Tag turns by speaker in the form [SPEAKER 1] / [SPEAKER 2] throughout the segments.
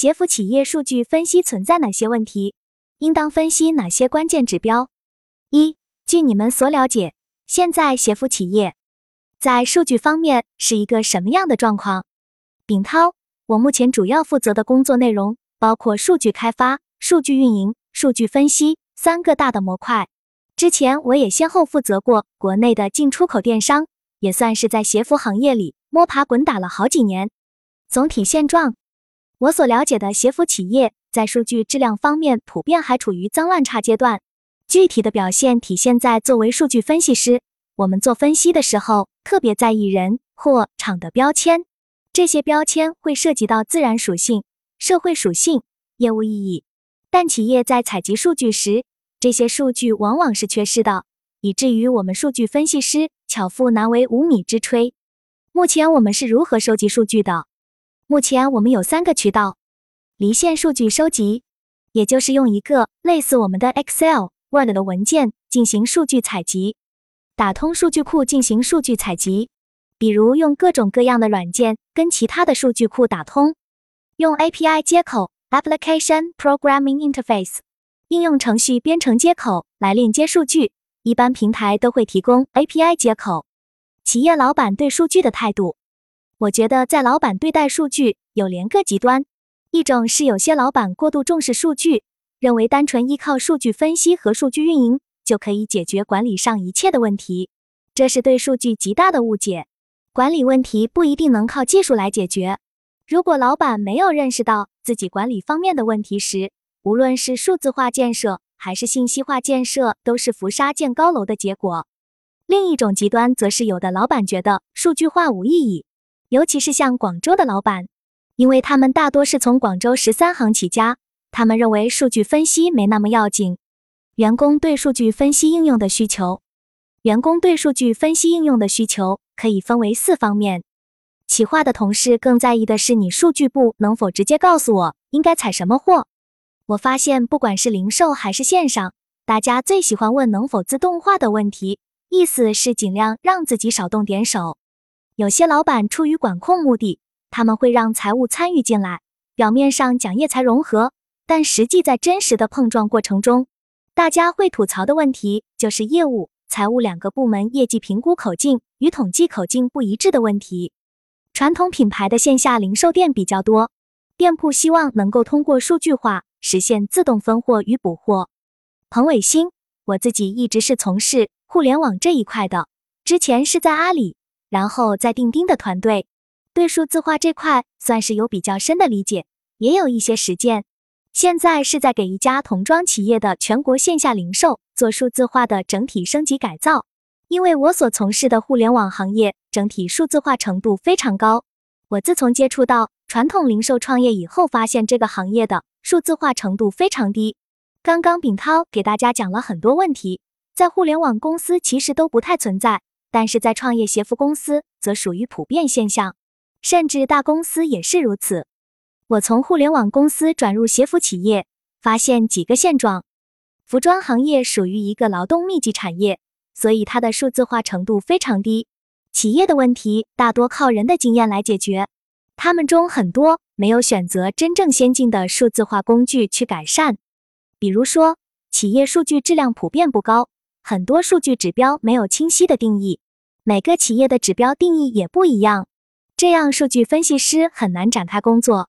[SPEAKER 1] 杰夫企业数据分析存在哪些问题？应当分析哪些关键指标？一、据你们所了解，现在协夫企业在数据方面是一个什么样的状况？丙涛，我目前主要负责的工作内容包括数据开发、数据运营、数据分析三个大的模块。之前我也先后负责过国内的进出口电商，也算是在鞋服行业里摸爬滚打了好几年。总体现状，我所了解的协服企业在数据质量方面普遍还处于脏乱差阶段。具体的表现体现在作为数据分析师，我们做分析的时候特别在意人或厂的标签。这些标签会涉及到自然属性、社会属性、业务意义，但企业在采集数据时，这些数据往往是缺失的，以至于我们数据分析师巧妇难为无米之炊。目前我们是如何收集数据的？目前我们有三个渠道：离线数据收集，也就是用一个类似我们的 Excel、Word 的文件进行数据采集；打通数据库进行数据采集。比如用各种各样的软件跟其他的数据库打通，用 API 接口 （Application Programming Interface） 应用程序编程接口来链接数据，一般平台都会提供 API 接口。企业老板对数据的态度，我觉得在老板对待数据有两个极端，一种是有些老板过度重视数据，认为单纯依靠数据分析和数据运营就可以解决管理上一切的问题，这是对数据极大的误解。管理问题不一定能靠技术来解决。如果老板没有认识到自己管理方面的问题时，无论是数字化建设还是信息化建设，都是浮沙建高楼的结果。另一种极端则是有的老板觉得数据化无意义，尤其是像广州的老板，因为他们大多是从广州十三行起家，他们认为数据分析没那么要紧。员工对数据分析应用的需求，员工对数据分析应用的需求。可以分为四方面。企划的同事更在意的是你数据部能否直接告诉我应该采什么货。我发现不管是零售还是线上，大家最喜欢问能否自动化的问题，意思是尽量让自己少动点手。有些老板出于管控目的，他们会让财务参与进来，表面上讲业财融合，但实际在真实的碰撞过程中，大家会吐槽的问题就是业务。财务两个部门业绩评估口径与统计口径不一致的问题。传统品牌的线下零售店比较多，店铺希望能够通过数据化实现自动分货与补货。彭伟新，我自己一直是从事互联网这一块的，之前是在阿里，然后在钉钉的团队，对数字化这块算是有比较深的理解，也有一些实践。现在是在给一家童装企业的全国线下零售做数字化的整体升级改造，因为我所从事的互联网行业整体数字化程度非常高。我自从接触到传统零售创业以后，发现这个行业的数字化程度非常低。刚刚炳涛给大家讲了很多问题，在互联网公司其实都不太存在，但是在创业协服公司则属于普遍现象，甚至大公司也是如此。我从互联网公司转入协服企业，发现几个现状：服装行业属于一个劳动密集产业，所以它的数字化程度非常低。企业的问题大多靠人的经验来解决，他们中很多没有选择真正先进的数字化工具去改善。比如说，企业数据质量普遍不高，很多数据指标没有清晰的定义，每个企业的指标定义也不一样，这样数据分析师很难展开工作。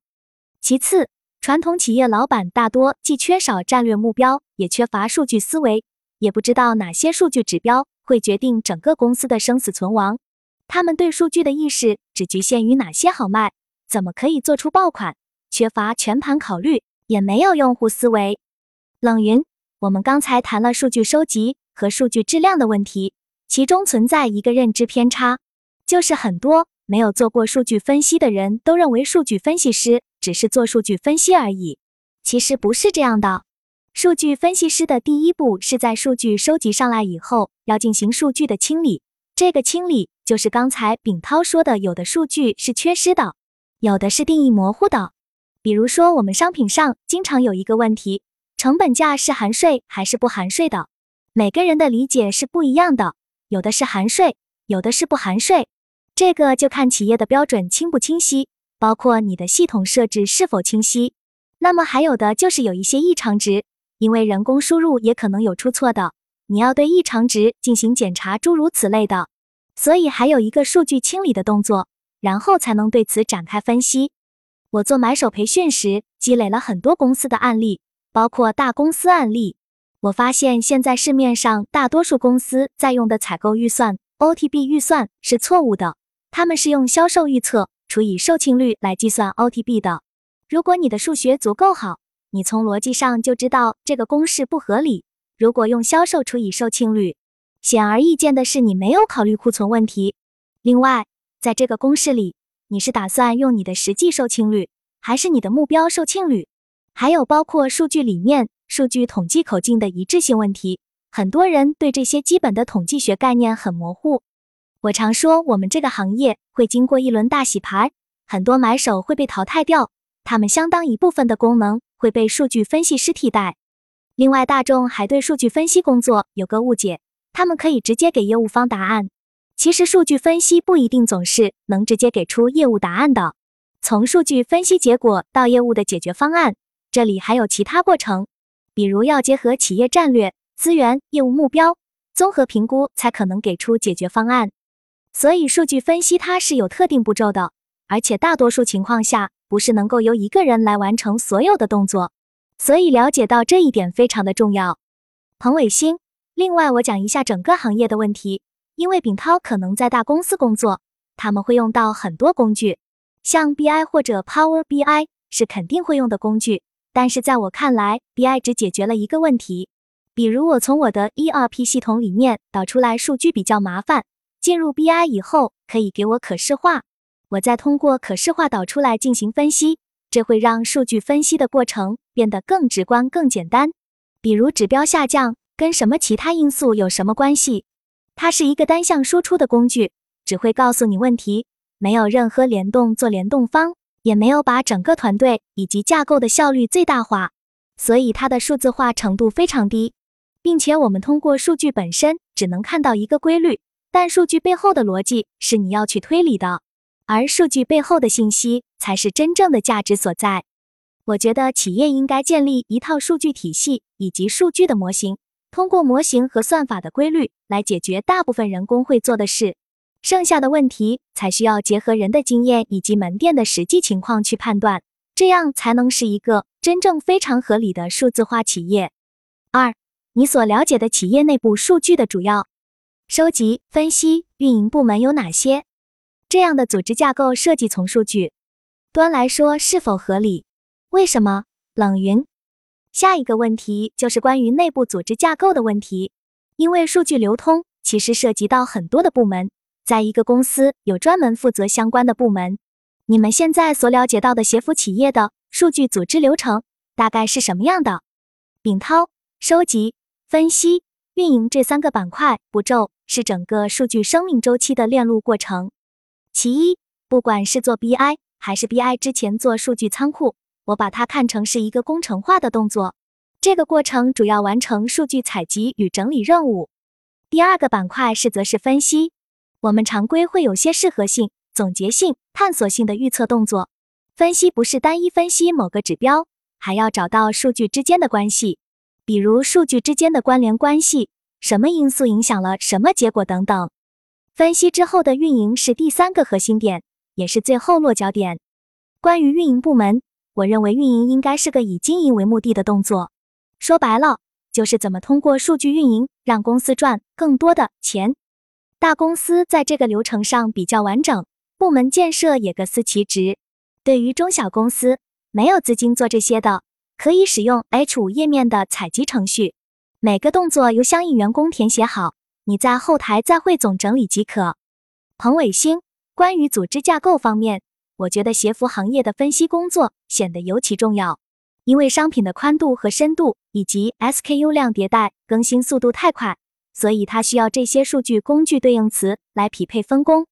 [SPEAKER 1] 其次，传统企业老板大多既缺少战略目标，也缺乏数据思维，也不知道哪些数据指标会决定整个公司的生死存亡。他们对数据的意识只局限于哪些好卖，怎么可以做出爆款，缺乏全盘考虑，也没有用户思维。冷云，我们刚才谈了数据收集和数据质量的问题，其中存在一个认知偏差，就是很多没有做过数据分析的人都认为数据分析师。只是做数据分析而已，其实不是这样的。数据分析师的第一步是在数据收集上来以后，要进行数据的清理。这个清理就是刚才炳涛说的，有的数据是缺失的，有的是定义模糊的。比如说，我们商品上经常有一个问题：成本价是含税还是不含税的？每个人的理解是不一样的，有的是含税，有的是不含税。这个就看企业的标准清不清晰。包括你的系统设置是否清晰，那么还有的就是有一些异常值，因为人工输入也可能有出错的，你要对异常值进行检查，诸如此类的。所以还有一个数据清理的动作，然后才能对此展开分析。我做买手培训时，积累了很多公司的案例，包括大公司案例。我发现现在市面上大多数公司在用的采购预算 OTB 预算是错误的，他们是用销售预测除以售罄率来计算 OTB 的。如果你的数学足够好，你从逻辑上就知道这个公式不合理。如果用销售除以售罄率，显而易见的是你没有考虑库存问题。另外，在这个公式里。你是打算用你的实际售罄率，还是你的目标售罄率？还有包括数据里面数据统计口径的一致性问题，很多人对这些基本的统计学概念很模糊。我常说，我们这个行业会经过一轮大洗牌，很多买手会被淘汰掉，他们相当一部分的功能会被数据分析师替代。另外，大众还对数据分析工作有个误解，他们可以直接给业务方答案。其实数据分析不一定总是能直接给出业务答案的。从数据分析结果到业务的解决方案，这里还有其他过程，比如要结合企业战略、资源、业务目标，综合评估才可能给出解决方案。所以数据分析它是有特定步骤的，而且大多数情况下不是能够由一个人来完成所有的动作。所以了解到这一点非常的重要。彭伟星，另外我讲一下整个行业的问题。因为炳涛可能在大公司工作，他们会用到很多工具，像 BI 或者 Power BI 是肯定会用的工具。但是在我看来，BI 只解决了一个问题，比如我从我的 ERP 系统里面导出来数据比较麻烦，进入 BI 以后可以给我可视化，我再通过可视化导出来进行分析，这会让数据分析的过程变得更直观、更简单。比如指标下降跟什么其他因素有什么关系？它是一个单向输出的工具，只会告诉你问题，没有任何联动做联动方，也没有把整个团队以及架构的效率最大化，所以它的数字化程度非常低，并且我们通过数据本身只能看到一个规律，但数据背后的逻辑是你要去推理的，而数据背后的信息才是真正的价值所在。我觉得企业应该建立一套数据体系以及数据的模型。通过模型和算法的规律来解决大部分人工会做的事，剩下的问题才需要结合人的经验以及门店的实际情况去判断，这样才能是一个真正非常合理的数字化企业。二，你所了解的企业内部数据的主要收集、分析、运营部门有哪些？这样的组织架构设计从数据端来说是否合理？为什么？冷云。下一个问题就是关于内部组织架构的问题，因为数据流通其实涉及到很多的部门，在一个公司有专门负责相关的部门。你们现在所了解到的协服企业的数据组织流程大概是什么样的？丙涛，收集、分析、运营这三个板块步骤是整个数据生命周期的链路过程。其一，不管是做 BI 还是 BI 之前做数据仓库。我把它看成是一个工程化的动作，这个过程主要完成数据采集与整理任务。第二个板块是则是分析，我们常规会有些适合性、总结性、探索性的预测动作。分析不是单一分析某个指标，还要找到数据之间的关系，比如数据之间的关联关系，什么因素影响了什么结果等等。分析之后的运营是第三个核心点，也是最后落脚点。关于运营部门。我认为运营应该是个以经营为目的的动作，说白了就是怎么通过数据运营让公司赚更多的钱。大公司在这个流程上比较完整，部门建设也各司其职。对于中小公司没有资金做这些的，可以使用 H 五页面的采集程序，每个动作由相应员工填写好，你在后台再汇总整理即可。彭伟星，关于组织架构方面。我觉得鞋服行业的分析工作显得尤其重要，因为商品的宽度和深度以及 SKU 量迭代更新速度太快，所以它需要这些数据工具对应词来匹配分工。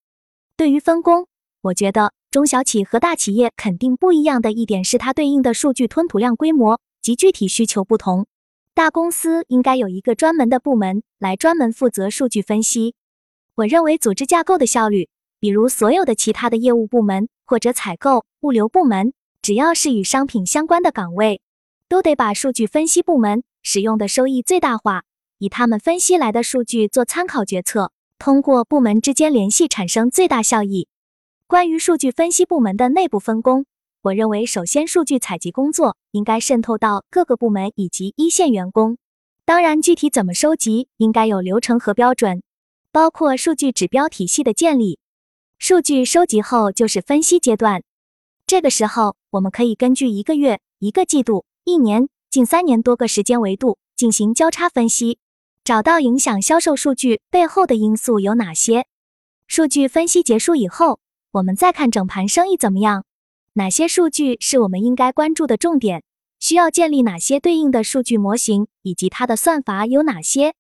[SPEAKER 1] 对于分工，我觉得中小企和大企业肯定不一样的一点是它对应的数据吞吐量规模及具体需求不同。大公司应该有一个专门的部门来专门负责数据分析。我认为组织架构的效率，比如所有的其他的业务部门。或者采购、物流部门只要是与商品相关的岗位，都得把数据分析部门使用的收益最大化，以他们分析来的数据做参考决策，通过部门之间联系产生最大效益。关于数据分析部门的内部分工，我认为首先数据采集工作应该渗透到各个部门以及一线员工。当然，具体怎么收集，应该有流程和标准，包括数据指标体系的建立。数据收集后就是分析阶段，这个时候我们可以根据一个月、一个季度、一年、近三年多个时间维度进行交叉分析，找到影响销售数据背后的因素有哪些。数据分析结束以后，我们再看整盘生意怎么样，哪些数据是我们应该关注的重点。需要建立哪些对应的数据模型，以及它的算法有哪些？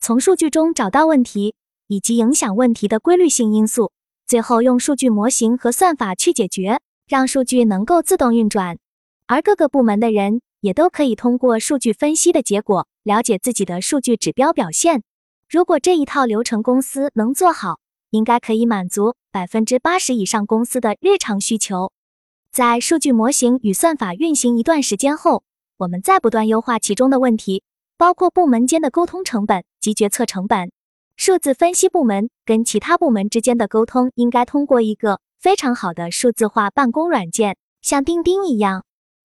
[SPEAKER 1] 从数据中找到问题以及影响问题的规律性因素，最后用数据模型和算法去解决，让数据能够自动运转。而各个部门的人也都可以通过数据分析的结果，了解自己的数据指标表现。如果这一套流程公司能做好，应该可以满足百分之八十以上公司的日常需求。在数据模型与算法运行一段时间后，我们再不断优化其中的问题，包括部门间的沟通成本及决策成本。数字分析部门跟其他部门之间的沟通应该通过一个非常好的数字化办公软件，像钉钉一样，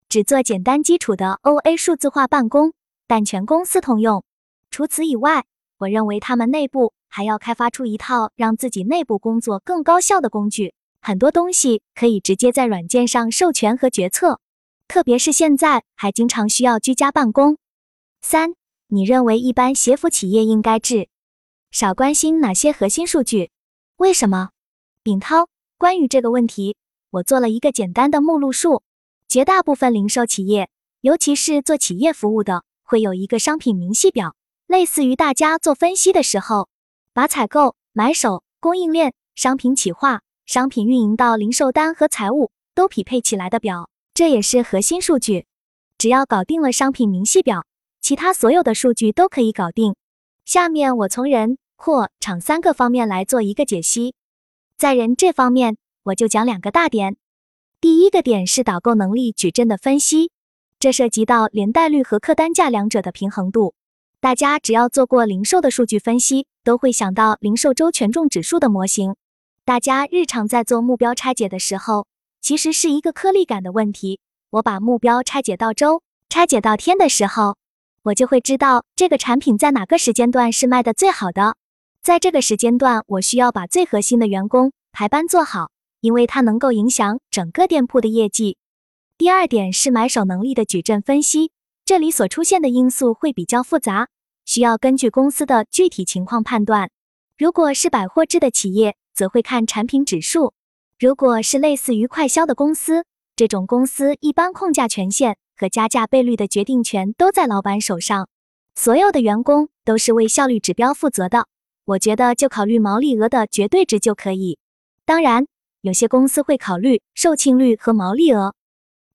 [SPEAKER 1] 只做简单基础的 OA 数字化办公，但全公司通用。除此以外，我认为他们内部还要开发出一套让自己内部工作更高效的工具。很多东西可以直接在软件上授权和决策，特别是现在还经常需要居家办公。三，你认为一般协服企业应该至少关心哪些核心数据？为什么？丙涛，关于这个问题，我做了一个简单的目录数。绝大部分零售企业，尤其是做企业服务的，会有一个商品明细表，类似于大家做分析的时候，把采购、买手、供应链、商品企划。商品运营到零售单和财务都匹配起来的表，这也是核心数据。只要搞定了商品明细表，其他所有的数据都可以搞定。下面我从人、货、场三个方面来做一个解析。在人这方面，我就讲两个大点。第一个点是导购能力矩阵的分析，这涉及到连带率和客单价两者的平衡度。大家只要做过零售的数据分析，都会想到零售周权重指数的模型。大家日常在做目标拆解的时候，其实是一个颗粒感的问题。我把目标拆解到周、拆解到天的时候，我就会知道这个产品在哪个时间段是卖的最好的。在这个时间段，我需要把最核心的员工排班做好，因为它能够影响整个店铺的业绩。第二点是买手能力的矩阵分析，这里所出现的因素会比较复杂，需要根据公司的具体情况判断。如果是百货制的企业，则会看产品指数。如果是类似于快销的公司，这种公司一般控价权限和加价倍率的决定权都在老板手上，所有的员工都是为效率指标负责的。我觉得就考虑毛利额的绝对值就可以。当然，有些公司会考虑售罄率和毛利额。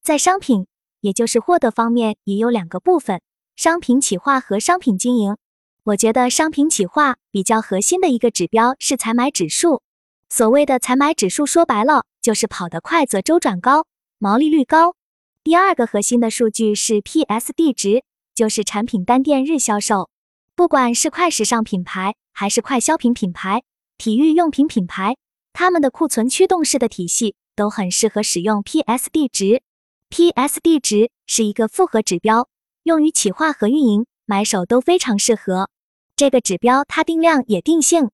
[SPEAKER 1] 在商品，也就是获得方面，也有两个部分：商品企划和商品经营。我觉得商品企划比较核心的一个指标是采买指数。所谓的采买指数，说白了就是跑得快则周转高，毛利率高。第二个核心的数据是 PSD 值，就是产品单店日销售。不管是快时尚品牌，还是快消品品牌、体育用品品牌，他们的库存驱动式的体系都很适合使用 PSD 值。PSD 值是一个复合指标，用于企划和运营、买手都非常适合。这个指标它定量也定性。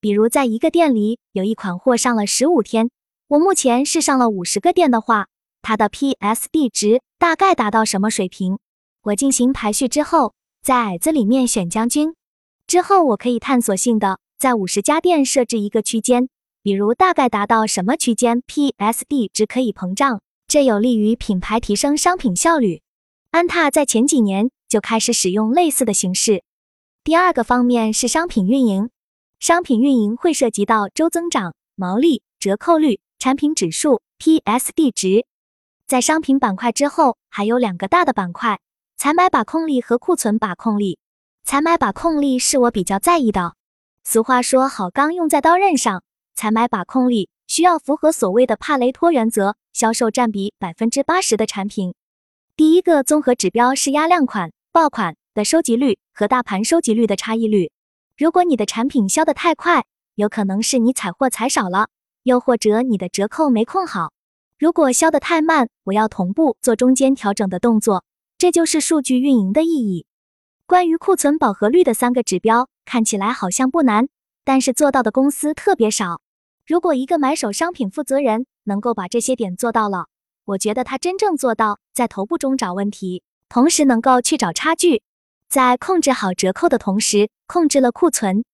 [SPEAKER 1] 比如，在一个店里有一款货上了十五天，我目前是上了五十个店的话，它的 PSD 值大概达到什么水平？我进行排序之后，在矮子里面选将军，之后我可以探索性的在五十家店设置一个区间，比如大概达到什么区间 PSD 值可以膨胀，这有利于品牌提升商品效率。安踏在前几年就开始使用类似的形式。第二个方面是商品运营。商品运营会涉及到周增长、毛利、折扣率、产品指数、PSD 值。在商品板块之后，还有两个大的板块：采买把控力和库存把控力。采买把控力是我比较在意的。俗话说好钢用在刀刃上，采买把控力需要符合所谓的帕雷托原则，销售占比百分之八十的产品。第一个综合指标是压量款、爆款的收集率和大盘收集率的差异率。如果你的产品销得太快，有可能是你采货采少了，又或者你的折扣没控好。如果销得太慢，我要同步做中间调整的动作。这就是数据运营的意义。关于库存饱和率的三个指标，看起来好像不难，但是做到的公司特别少。如果一个买手商品负责人能够把这些点做到了，我觉得他真正做到在头部中找问题，同时能够去找差距，在控制好折扣的同时，控制了库存。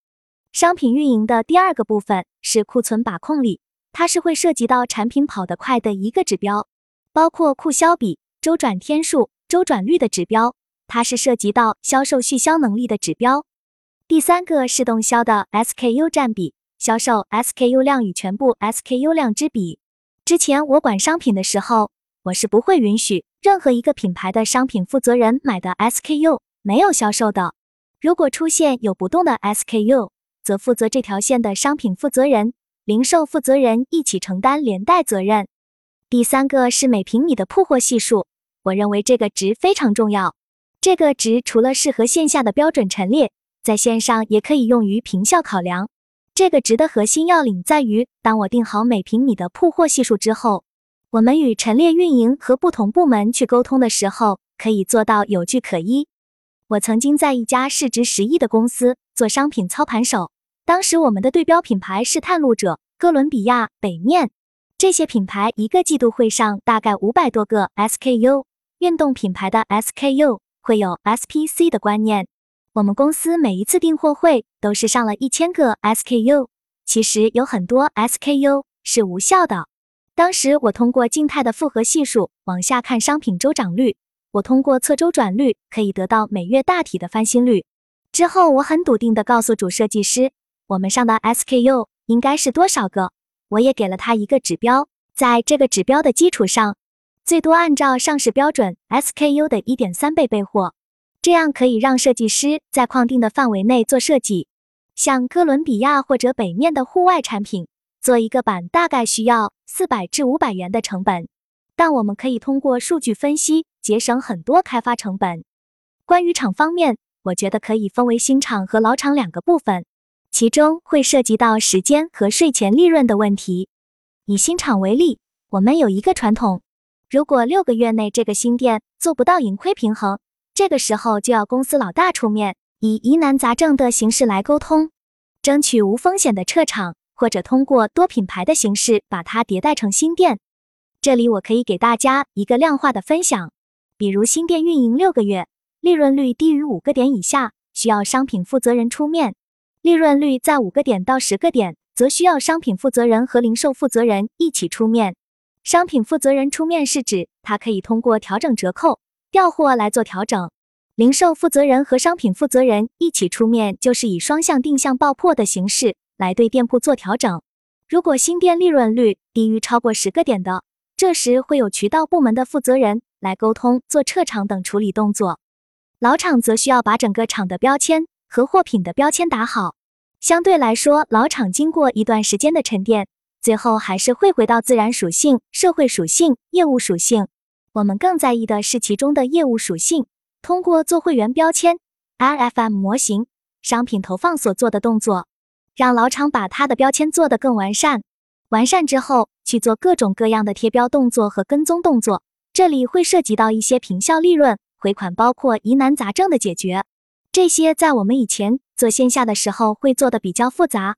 [SPEAKER 1] 商品运营的第二个部分是库存把控力，它是会涉及到产品跑得快的一个指标，包括库销比、周转天数、周转率的指标，它是涉及到销售续销能力的指标。第三个是动销的 SKU 占比。销售 SKU 量与全部 SKU 量之比。之前我管商品的时候，我是不会允许任何一个品牌的商品负责人买的 SKU 没有销售的。如果出现有不动的 SKU，则负责这条线的商品负责人、零售负责人一起承担连带责任。第三个是每平米的铺货系数，我认为这个值非常重要。这个值除了适合线下的标准陈列，在线上也可以用于平效考量。这个值的核心要领在于，当我定好每平米的铺货系数之后，我们与陈列运营和不同部门去沟通的时候，可以做到有据可依。我曾经在一家市值十亿的公司做商品操盘手，当时我们的对标品牌是探路者、哥伦比亚、北面这些品牌，一个季度会上大概五百多个 SKU。运动品牌的 SKU 会有 SPC 的观念。我们公司每一次订货会都是上了一千个 SKU，其实有很多 SKU 是无效的。当时我通过静态的复合系数往下看商品周转率，我通过测周转率可以得到每月大体的翻新率。之后我很笃定的告诉主设计师，我们上的 SKU 应该是多少个，我也给了他一个指标，在这个指标的基础上，最多按照上市标准 SKU 的一点三倍备货。这样可以让设计师在框定的范围内做设计。像哥伦比亚或者北面的户外产品，做一个版大概需要四百至五百元的成本，但我们可以通过数据分析节省很多开发成本。关于厂方面，我觉得可以分为新厂和老厂两个部分，其中会涉及到时间和税前利润的问题。以新厂为例，我们有一个传统，如果六个月内这个新店做不到盈亏平衡。这个时候就要公司老大出面，以疑难杂症的形式来沟通，争取无风险的撤场，或者通过多品牌的形式把它迭代成新店。这里我可以给大家一个量化的分享，比如新店运营六个月，利润率低于五个点以下，需要商品负责人出面；利润率在五个点到十个点，则需要商品负责人和零售负责人一起出面。商品负责人出面是指他可以通过调整折扣。调货来做调整，零售负责人和商品负责人一起出面，就是以双向定向爆破的形式来对店铺做调整。如果新店利润率低于超过十个点的，这时会有渠道部门的负责人来沟通做撤场等处理动作。老厂则需要把整个厂的标签和货品的标签打好。相对来说，老厂经过一段时间的沉淀，最后还是会回到自然属性、社会属性、业务属性。我们更在意的是其中的业务属性。通过做会员标签、RFM 模型、商品投放所做的动作，让老厂把它的标签做得更完善。完善之后，去做各种各样的贴标动作和跟踪动作。这里会涉及到一些平效利润、回款，包括疑难杂症的解决。这些在我们以前做线下的时候会做的比较复杂，